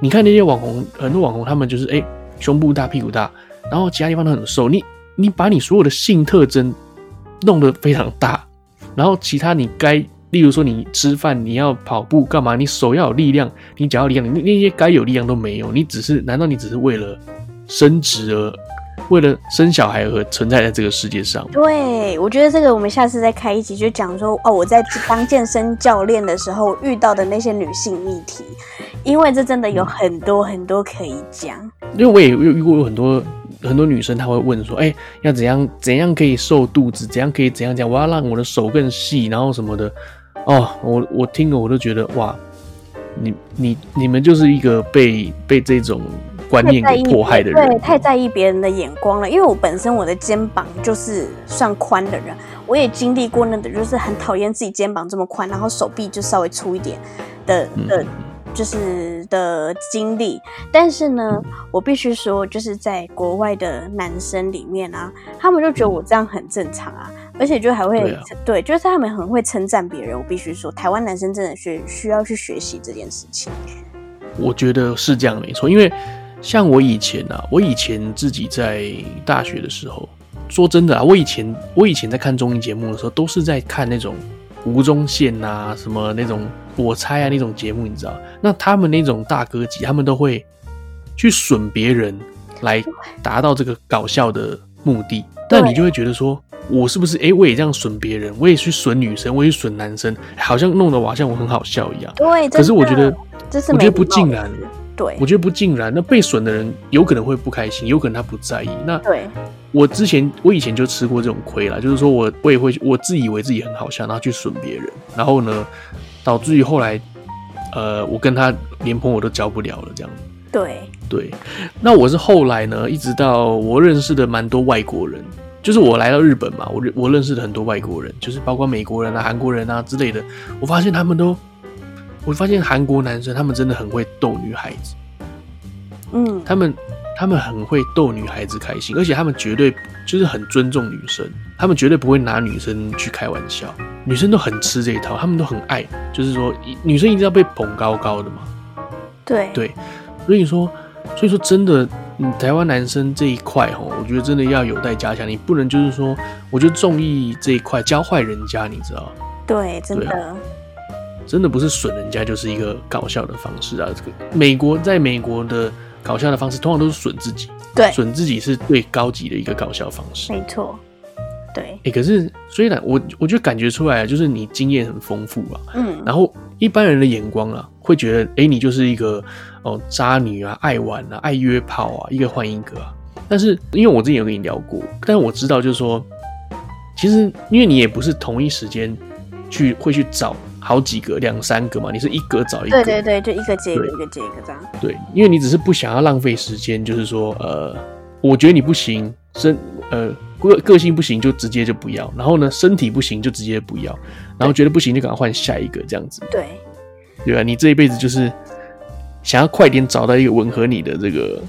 你看那些网红，很多网红他们就是哎、欸、胸部大屁股大，然后其他地方都很瘦。你你把你所有的性特征弄得非常大，然后其他你该。例如说，你吃饭，你要跑步干嘛？你手要有力量，你脚要有力量，你那些该有力量都没有。你只是，难道你只是为了生殖而，为了生小孩而存在在这个世界上？对，我觉得这个我们下次再开一集，就讲说哦，我在当健身教练的时候遇到的那些女性议题，因为这真的有很多很多可以讲。因为我也有遇过有很多。很多女生她会问说：“哎、欸，要怎样怎样可以瘦肚子？怎样可以怎样讲？我要让我的手更细，然后什么的。”哦，我我听了我都觉得哇，你你你们就是一个被被这种观念给迫害的人，对，太在意别人的眼光了。因为我本身我的肩膀就是算宽的人，我也经历过那个，就是很讨厌自己肩膀这么宽，然后手臂就稍微粗一点的的。嗯就是的经历，但是呢，我必须说，就是在国外的男生里面啊，他们就觉得我这样很正常啊，而且就还会对，就是他们很会称赞别人。我必须说，台湾男生真的需需要去学习这件事情。我觉得是这样没错，因为像我以前啊，我以前自己在大学的时候，说真的啊，我以前我以前在看综艺节目的时候，都是在看那种。吴宗宪啊，什么那种我猜啊那种节目，你知道？那他们那种大哥级，他们都会去损别人，来达到这个搞笑的目的。但你就会觉得说，我是不是哎、欸，我也这样损别人？我也去损女生，我也去损男生，好像弄得我好像我很好笑一样。对，可是我觉得，我觉得不尽然。对，我觉得不尽然。那被损的人有可能会不开心，有可能他不在意。那对，我之前我以前就吃过这种亏了，就是说我我也会我自以为自己很好笑，然后去损别人，然后呢，导致于后来，呃，我跟他连朋友都交不了了，这样。对对，那我是后来呢，一直到我认识的蛮多外国人，就是我来到日本嘛，我认我认识的很多外国人，就是包括美国人啊、韩国人啊之类的，我发现他们都。我发现韩国男生他们真的很会逗女孩子，嗯，他们他们很会逗女孩子开心，而且他们绝对就是很尊重女生，他们绝对不会拿女生去开玩笑，女生都很吃这一套，他们都很爱，就是说女生一定要被捧高高的嘛，对。对，所以说所以说真的，嗯，台湾男生这一块哦，我觉得真的要有待加强，你不能就是说，我觉得中意这一块教坏人家，你知道？对，真的。真的不是损人家，就是一个搞笑的方式啊！这个美国在美国的搞笑的方式，通常都是损自己。对，损自己是最高级的一个搞笑方式。没错，对。哎、欸，可是虽然我我就感觉出来，就是你经验很丰富啊。嗯。然后一般人的眼光啊，会觉得，哎、欸，你就是一个哦渣女啊，爱玩啊，爱约炮啊，一个换一个啊。但是因为我之前有跟你聊过，但是我知道就是说，其实因为你也不是同一时间去会去找。好几个，两三个嘛，你是一个找一个，对对对，就一个接一个，一个接一个这样。对，因为你只是不想要浪费时间，就是说，呃，我觉得你不行，身呃个个性不行，就直接就不要。然后呢，身体不行就直接不要。然后觉得不行就赶快换下一个这样子。对，对吧？你这一辈子就是想要快点找到一个吻合你的这个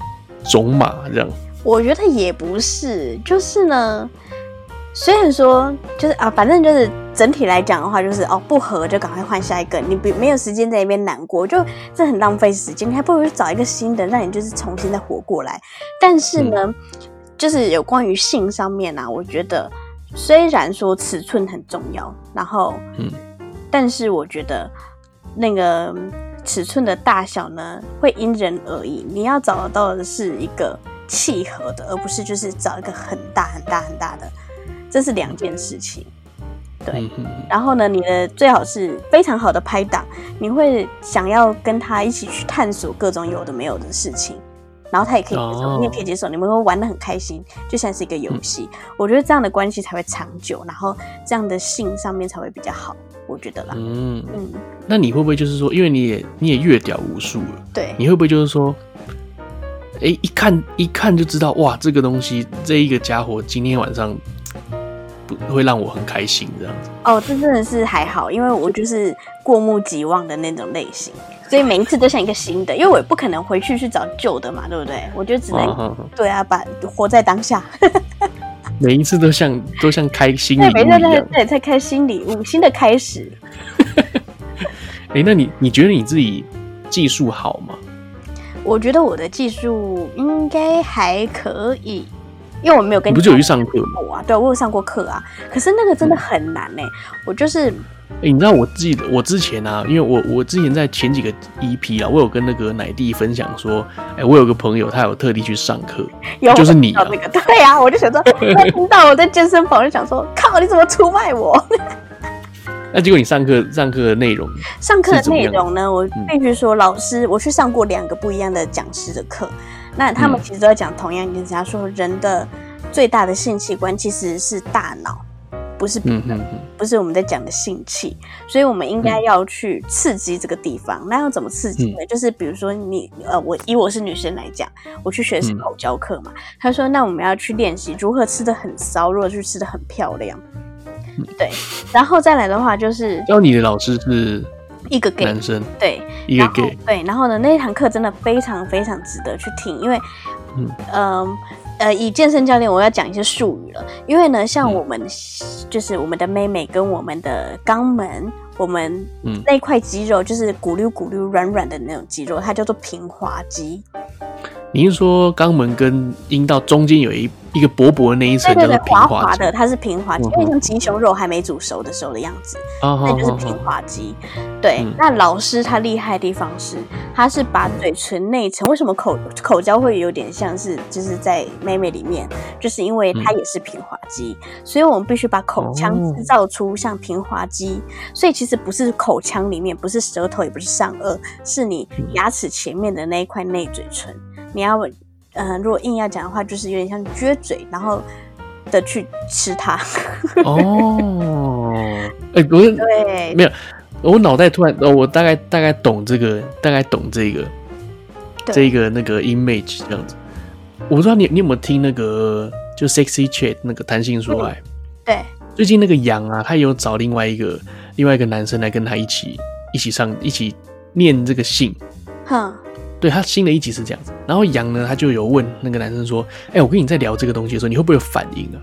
种马，这样。我觉得也不是，就是呢。虽然说就是啊，反正就是整体来讲的话，就是哦不合就赶快换下一个，你不没有时间在那边难过，就这很浪费时间，你还不如找一个新的，让你就是重新再活过来。但是呢，嗯、就是有关于性上面啊，我觉得虽然说尺寸很重要，然后嗯，但是我觉得那个尺寸的大小呢，会因人而异，你要找得到的是一个契合的，而不是就是找一个很大很大很大的。这是两件事情，对。然后呢，你的最好是非常好的拍档，你会想要跟他一起去探索各种有的没有的事情，然后他也可以接受，哦、你也可以接受，你们会玩的很开心，就像是一个游戏。嗯、我觉得这样的关系才会长久，然后这样的性上面才会比较好，我觉得啦。嗯嗯。那你会不会就是说，因为你也你也阅屌无数了，对，你会不会就是说，哎，一看一看就知道，哇，这个东西这一个家伙今天晚上。会让我很开心这样子。哦，这真的是还好，因为我就是过目即忘的那种类型，所以每一次都像一个新的，因为我也不可能回去去找旧的嘛，对不对？我就只能、哦、对啊，把活在当下。每一次都像都像开心礼物一样，对，对，在开新礼物，新的开始。哎、欸，那你你觉得你自己技术好吗？我觉得我的技术应该还可以，因为我没有跟你不就有去上课吗？啊，对，我有上过课啊。可是那个真的很难呢、欸。嗯、我就是。哎、欸，你知道我记得我之前啊，因为我我之前在前几个 EP 啊，我有跟那个奶弟分享说，哎、欸，我有个朋友他有特地去上课，有就是你、啊、那个对呀、啊，我就想说，他听到我在健身房，就想说，靠，你怎么出卖我？那结果你上课上课的内容，上课的内容呢？我必须说，老师，我去上过两个不一样的讲师的课，那他们其实都在讲同样一件事，他说人的最大的性器官其实是大脑。不是，嗯嗯嗯，不是我们在讲的性器，所以我们应该要去刺激这个地方。嗯、那要怎么刺激呢？嗯、就是比如说你，呃，我以我是女生来讲，我去学是口交课嘛。嗯、他说，那我们要去练习如何吃的很骚，如何去吃的很漂亮。嗯、对，然后再来的话就是教你的老师是一个 gay 男生，对，一个 gay，对。然后呢，那一堂课真的非常非常值得去听，因为，嗯。呃呃，以健身教练，我要讲一些术语了，因为呢，像我们、嗯、就是我们的妹妹跟我们的肛门，我们那块肌肉就是咕噜咕噜软软的那种肌肉，它叫做平滑肌。你是说肛门跟阴道中间有一一个薄薄的那一层叫做平滑？滑滑的，它是平滑肌，因为像鸡胸肉还没煮熟的时候的样子，哦、那就是平滑肌。对，嗯、那老师他厉害的地方是，他是把嘴唇内层，为什么口口交会有点像是就是在妹妹里面，就是因为它也是平滑肌，嗯、所以我们必须把口腔制造出像平滑肌。哦、所以其实不是口腔里面，不是舌头，也不是上颚，是你牙齿前面的那一块内嘴唇。你要，嗯、呃，如果硬要讲的话，就是有点像撅嘴，然后的去吃它。哦，哎、欸，不是，对，没有，我脑袋突然，哦，我大概大概懂这个，大概懂这个，这个那个 image 这样子。我不知道你你有没有听那个，就 sexy chat 那个弹性说爱。对，最近那个杨啊，他有找另外一个另外一个男生来跟他一起一起上一起念这个信。哼。对，他新的一集是这样子，然后杨呢，他就有问那个男生说：“哎、欸，我跟你在聊这个东西的时候，你会不会有反应啊？”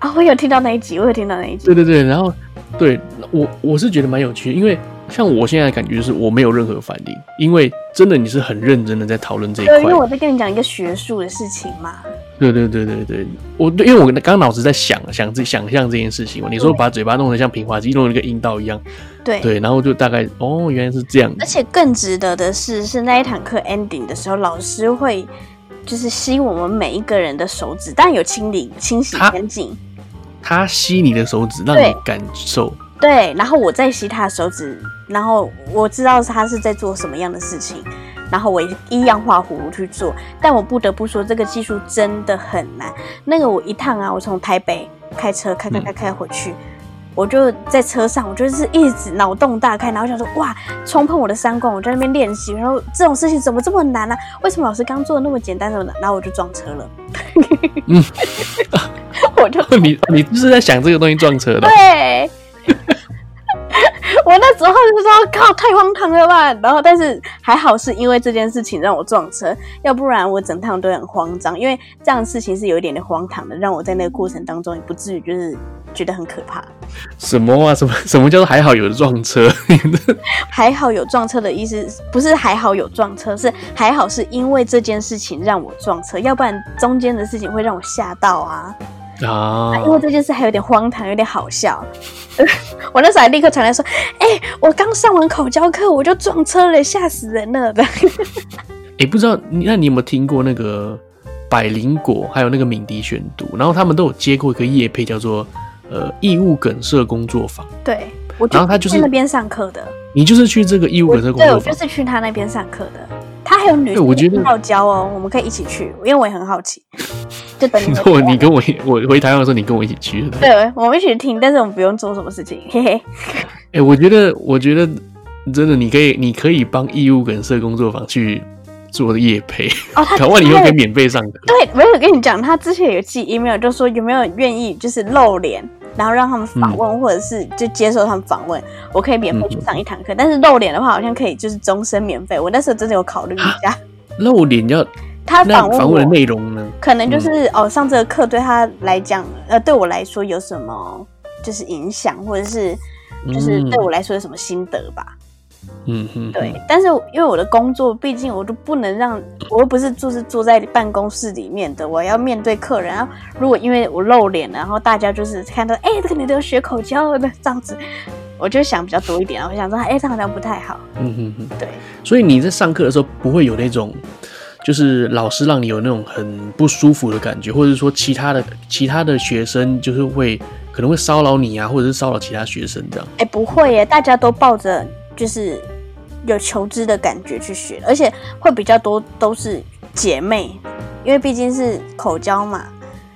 啊、哦，我有听到那一集，我有听到那一集。对对对，然后对我我是觉得蛮有趣的，因为像我现在的感觉就是我没有任何反应，因为真的你是很认真的在讨论这一块。因为我在跟你讲一个学术的事情嘛。对对对对对，我因为我刚刚脑子在想想这想象这件事情嘛，你说把嘴巴弄得像平滑肌，弄得跟阴道一样，对对，然后就大概哦，原来是这样。而且更值得的是，是那一堂课 ending 的时候，老师会就是吸我们每一个人的手指，当然有清理清洗干净。他吸你的手指，让你感受。对，然后我再吸他的手指，然后我知道他是在做什么样的事情。然后我一样画葫芦去做，但我不得不说，这个技术真的很难。那个我一趟啊，我从台北开车开开开开回去，嗯、我就在车上，我就是一直脑洞大开，然后想说哇，冲破我的三观，我在那边练习，然后这种事情怎么这么难呢、啊？为什么老师刚做的那么简单，怎么的？然后我就撞车了。嗯，我就 你你就是在想这个东西撞车的？对。我那时候就说靠，太荒唐了吧！然后，但是还好是因为这件事情让我撞车，要不然我整趟都很慌张。因为这样的事情是有一点点荒唐的，让我在那个过程当中也不至于就是觉得很可怕。什么啊？什么 什么叫做还好有撞车？还好有撞车的意思不是还好有撞车，是还好是因为这件事情让我撞车，要不然中间的事情会让我吓到啊。啊，因为这件事还有点荒唐，有点好笑。我那时候还立刻传来说：“哎、欸，我刚上完口交课，我就撞车了，吓死人了。”的。哎，不知道你那你有没有听过那个百灵果，还有那个敏迪选读，然后他们都有接过一个业配，叫做呃异物梗塞工作坊。对，我然后他就是那边上课的。你就是去这个异物梗塞工作坊？对，我就是去他那边上课的。他还有女生要教哦，我们可以一起去，因为我也很好奇。就等你。我你跟我我回台湾的时候，你跟我一起去。对，我们一起听，但是我们不用做什么事情，嘿嘿。哎，我觉得，我觉得真的，你可以，你可以帮义务梗社工作坊去做的业配哦。他搞不好你又可以免费上课。对，我有跟你讲，他之前有寄 email，就说有没有愿意就是露脸然后让他们访问，嗯、或者是就接受他们访问，我可以免费去上一堂课。嗯、但是露脸的话，好像可以就是终身免费。我那时候真的有考虑一下，露脸要他访问访问的内容呢？可能就是、嗯、哦，上这个课对他来讲，呃，对我来说有什么就是影响，或者是就是对我来说有什么心得吧。嗯哼，对，但是因为我的工作，毕竟我都不能让，我又不是就是坐在办公室里面的，我要面对客人。然后如果因为我露脸，然后大家就是看到，哎、欸，这个女的学口交的这样子，我就想比较多一点，我想说，哎、欸，这样好像不太好。嗯哼哼，对。所以你在上课的时候不会有那种，就是老师让你有那种很不舒服的感觉，或者说其他的其他的学生就是会可能会骚扰你啊，或者是骚扰其他学生这样。哎、欸，不会耶，大家都抱着就是。有求知的感觉去学，而且会比较多都是姐妹，因为毕竟是口交嘛，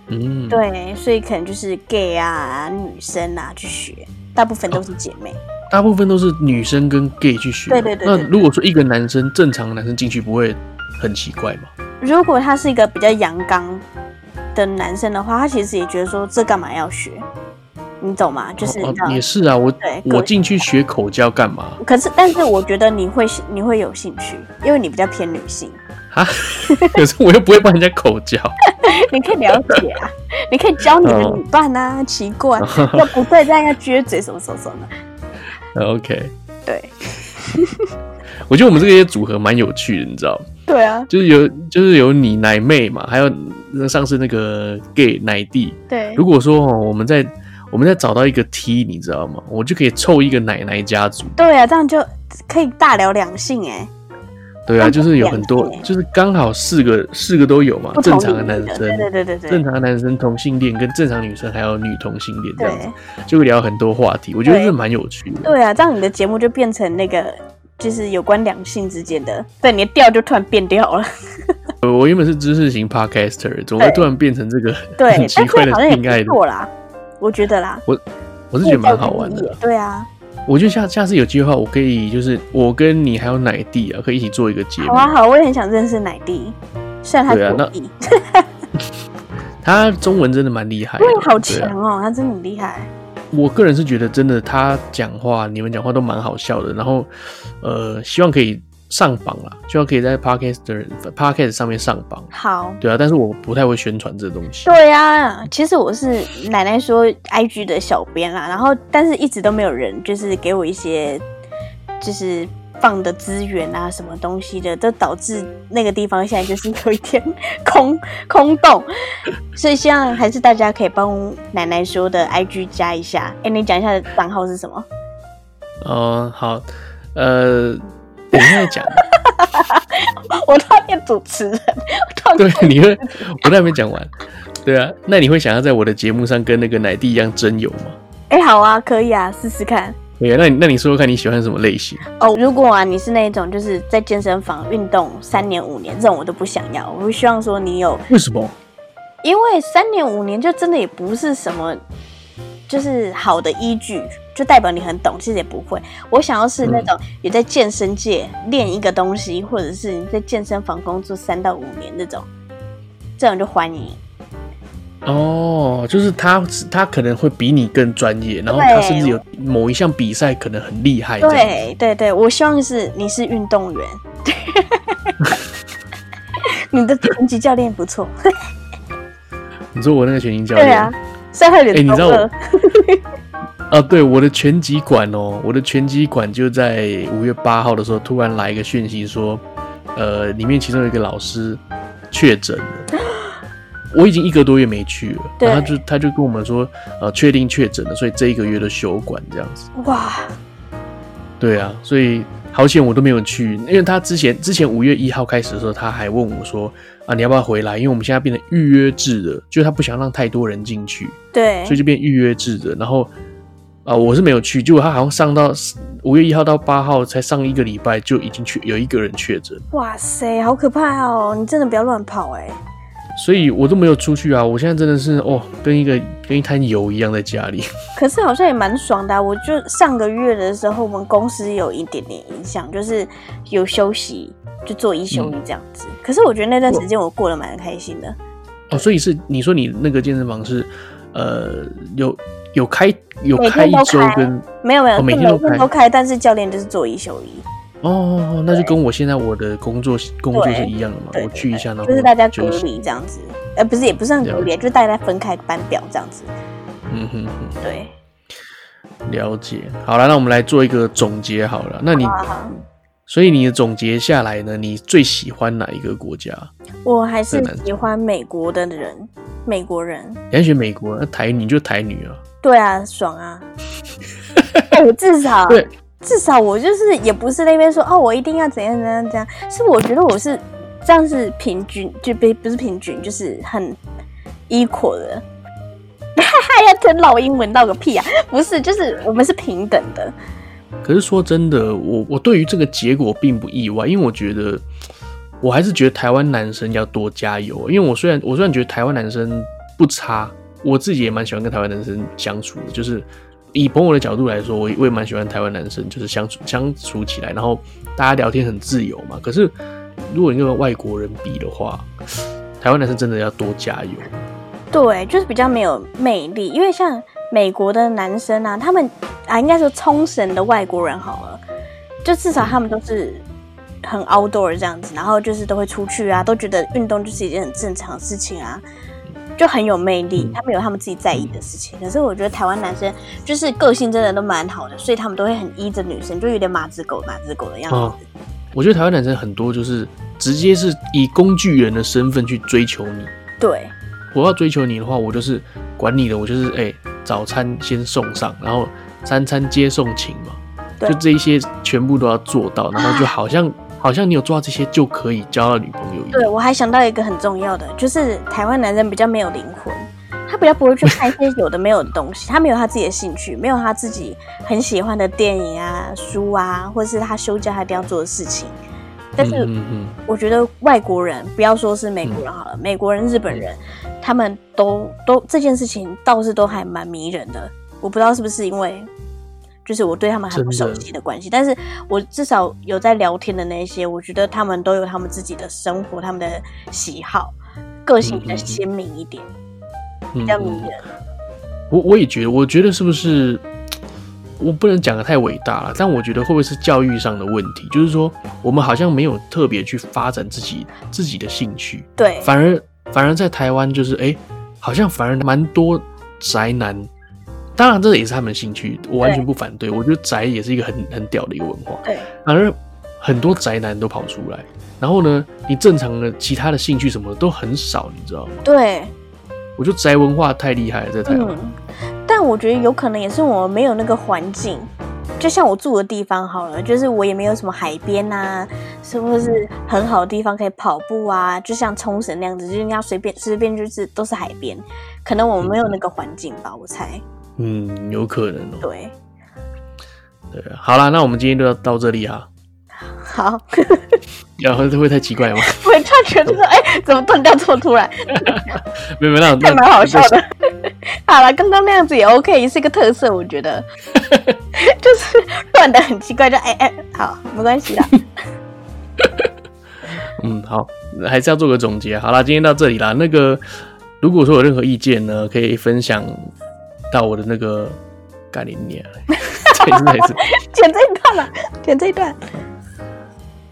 嗯，对，所以可能就是 gay 啊、女生啊去学，大部分都是姐妹，哦、大部分都是女生跟 gay 去学。对对对，对。那如果说一个男生正常的男生进去，不会很奇怪吗？如果他是一个比较阳刚的男生的话，他其实也觉得说这干嘛要学？你懂吗？就是、哦哦、也是啊，我对我进去学口交干嘛？可是，但是我觉得你会你会有兴趣，因为你比较偏女性啊。可是我又不会帮人家口交，你可以了解啊，你可以教你的女伴啊。哦、奇怪，要不会这样要撅嘴什么什么什么的。OK，对，我觉得我们这个些组合蛮有趣的，你知道吗？对啊，就是有就是有你奶妹嘛，还有上次那个 gay 奶弟。对，如果说哦，我们在。我们再找到一个 T，你知道吗？我就可以凑一个奶奶家族。对啊，这样就可以大聊两性哎。对啊，就是有很多，就是刚好四个四个都有嘛。正常的男生，对对对对对，正常的男生同性恋跟正常女生还有女同性恋这样子，就会聊很多话题。我觉得这蛮有趣的。对啊，这样你的节目就变成那个，就是有关两性之间的，对，你的调就突然变掉了。我原本是知识型 Podcaster，怎么会突然变成这个对很奇怪的性爱的？错啦。我觉得啦，我我是觉得蛮好玩的。对啊，我觉得下下次有机会的话，我可以就是我跟你还有奶弟啊，可以一起做一个节目。好啊，好，我也很想认识奶弟，虽然他对啊，那 他中文真的蛮厉害的，好强哦，他真的很厉害。我个人是觉得真的，他讲话，你们讲话都蛮好笑的。然后，呃，希望可以。上榜啦，希望可以在 Podcast 的 Podcast 上面上榜。好，对啊，但是我不太会宣传这东西。对啊，其实我是奶奶说 IG 的小编啦，然后但是一直都没有人就是给我一些就是放的资源啊，什么东西的，都导致那个地方现在就是有一点空空洞。所以希望还是大家可以帮奶奶说的 IG 加一下。哎、欸，你讲一下账号是什么？哦，好，呃。等一下讲，我都要变主持人。对，你会，我都还没讲完。对啊，那你会想要在我的节目上跟那个奶弟一样真友吗？哎、欸，好啊，可以啊，试试看。对啊，那你那你说说看你喜欢什么类型？哦，如果啊，你是那种就是在健身房运动三年五年这种，我都不想要。我不希望说你有为什么？因为三年五年就真的也不是什么，就是好的依据。就代表你很懂，其实也不会。我想要是那种有在健身界练一个东西，嗯、或者是你在健身房工作三到五年那种，这种就欢迎。哦，就是他，他可能会比你更专业，然后他甚至有某一项比赛可能很厉害。对对对，我希望是你是运动员，你的拳击教练不错。你说我那个拳击教练？对啊，晒太脸。哎，你知道我？啊，对，我的拳击馆哦，我的拳击馆就在五月八号的时候，突然来一个讯息说，呃，里面其中有一个老师确诊了，我已经一个多月没去了，然后他就他就跟我们说，呃，确定确诊了，所以这一个月的休馆这样子。哇，对啊，所以好险我都没有去，因为他之前之前五月一号开始的时候，他还问我说，啊，你要不要回来？因为我们现在变成预约制的，就是他不想让太多人进去，对，所以就变预约制的，然后。啊、呃，我是没有去，结果他好像上到五月一号到八号才上一个礼拜，就已经确有一个人确诊。哇塞，好可怕哦！你真的不要乱跑哎。所以我都没有出去啊，我现在真的是哦，跟一个跟一滩油一样在家里。可是好像也蛮爽的、啊，我就上个月的时候，我们公司有一点点影响，就是有休息，就做一休一这样子。嗯、可是我觉得那段时间我过得蛮开心的。哦，所以是你说你那个健身房是呃有。有开有开一开周跟没有没有，哦每每天都开，但是教练就是做一休一。哦那就跟我现在我的工作工作是一样的嘛，我去一下，然后就是大家隔就是离这样子，呃，不是也不是很隔离，就是大家分开班表这样子。嗯哼哼，对，了解。好了，那我们来做一个总结好了。那你好好好所以你的总结下来呢？你最喜欢哪一个国家？我还是喜欢美国的人，美国人。你还选美国？那台女就台女啊。对啊，爽啊！哎、我至少对至少我就是也不是那边说哦，我一定要怎样怎样怎样，是我觉得我是这样是平均，就不不是平均，就是很 equal 的。还要吞老英文到个屁啊！不是，就是我们是平等的。可是说真的，我我对于这个结果并不意外，因为我觉得我还是觉得台湾男生要多加油。因为我虽然我虽然觉得台湾男生不差，我自己也蛮喜欢跟台湾男生相处的。就是以朋友的角度来说，我也我也蛮喜欢台湾男生，就是相处相处起来，然后大家聊天很自由嘛。可是如果你跟外国人比的话，台湾男生真的要多加油。对，就是比较没有魅力，因为像美国的男生啊，他们啊，应该说冲绳的外国人好了，就至少他们都是很 outdoor 这样子，然后就是都会出去啊，都觉得运动就是一件很正常的事情啊，就很有魅力。他们有他们自己在意的事情，可是我觉得台湾男生就是个性真的都蛮好的，所以他们都会很依着女生，就有点马子狗、马子狗的样子。哦我觉得台湾男生很多就是直接是以工具人的身份去追求你。对我要追求你的话，我就是管你的，我就是哎、欸，早餐先送上，然后三餐接送请嘛，对就这一些全部都要做到，然后就好像好像你有做到这些就可以交到女朋友一样。对，我还想到一个很重要的，就是台湾男人比较没有灵魂。他比较不会去看一些有的没有的东西，他没有他自己的兴趣，没有他自己很喜欢的电影啊、书啊，或者是他休假他一定要做的事情。但是我觉得外国人，不要说是美国人好了，美国人、日本人，他们都都这件事情倒是都还蛮迷人的。我不知道是不是因为就是我对他们还不熟悉的关系，但是我至少有在聊天的那些，我觉得他们都有他们自己的生活，他们的喜好，个性比较鲜明一点。比较迷人，我我也觉得，我觉得是不是我不能讲的太伟大了，但我觉得会不会是教育上的问题？就是说，我们好像没有特别去发展自己自己的兴趣，对，反而反而在台湾就是哎、欸，好像反而蛮多宅男，当然这也是他们的兴趣，我完全不反对，我觉得宅也是一个很很屌的一个文化，对，反而很多宅男都跑出来，然后呢，你正常的其他的兴趣什么的都很少，你知道吗？对。我觉得宅文化太厉害了，在台湾、嗯。但我觉得有可能也是我们没有那个环境，就像我住的地方好了，就是我也没有什么海边啊，是不是很好的地方可以跑步啊？就像冲绳那样子，就是人家随便随便就是都是海边，可能我们没有那个环境吧，我猜。嗯，有可能。对。对，好啦，那我们今天就到这里啊。好。然后这会太奇怪吗？我突然觉得，哎、欸，怎么断掉这么突然？没有没有，那 还蛮好笑的。好了，刚刚那样子也 OK，也是一个特色，我觉得。就是断的很奇怪，就哎哎、好，没关系的。嗯，好，还是要做个总结。好啦，今天到这里啦。那个，如果说有任何意见呢，可以分享到我的那个干你娘，再一次，剪这一段了，剪这一段。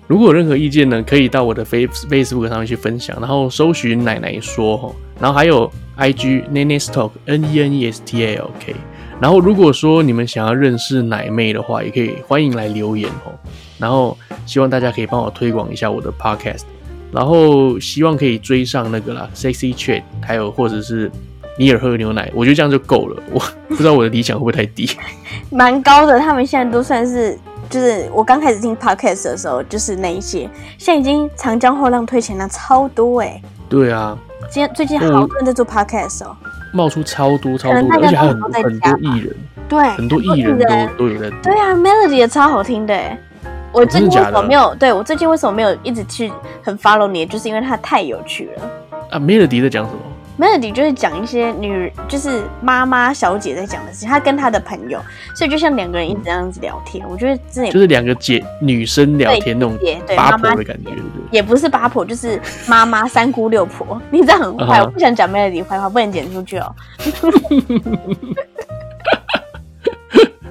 如果有任何意见呢，可以到我的 Face Facebook 上面去分享，然后搜寻奶奶说，然后还有 IG Nenes Talk N E N E S T A L K，然后如果说你们想要认识奶妹的话，也可以欢迎来留言哦，然后希望大家可以帮我推广一下我的 Podcast，然后希望可以追上那个啦 Sexy Chat，还有或者是尼尔喝牛奶，我觉得这样就够了，我不知道我的理想会不会太低，蛮高的，他们现在都算是。就是我刚开始听 podcast 的时候，就是那一些，现在已经长江后浪推前浪超多哎、欸。对啊，今天最近好多人在做 podcast 哦、喔，冒出超多超多的，而且还很多很多艺人，对，很多艺人都都有在。对啊，Melody 也超好听的哎、欸。我最近为什么没有？对我最近为什么没有一直去很 follow 你？就是因为它太有趣了。啊，Melody 在讲什么？Melody 就是讲一些女，就是妈妈小姐在讲的事情。她跟她的朋友，所以就像两个人一直这样子聊天。我觉得真的就是两个姐女生聊天那种八婆的感觉，对不对？也不是八婆，就是妈妈三姑六婆。你这样很坏，我不想讲 Melody 坏话，不能剪出去哦。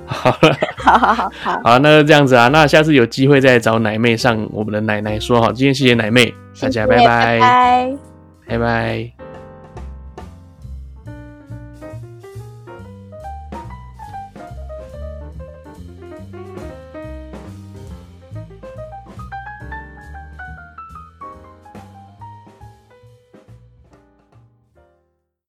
好了，好好好好，好，那就这样子啊，那下次有机会再找奶妹上我们的奶奶说好，今天谢谢奶妹，大家拜拜，拜拜。拜拜。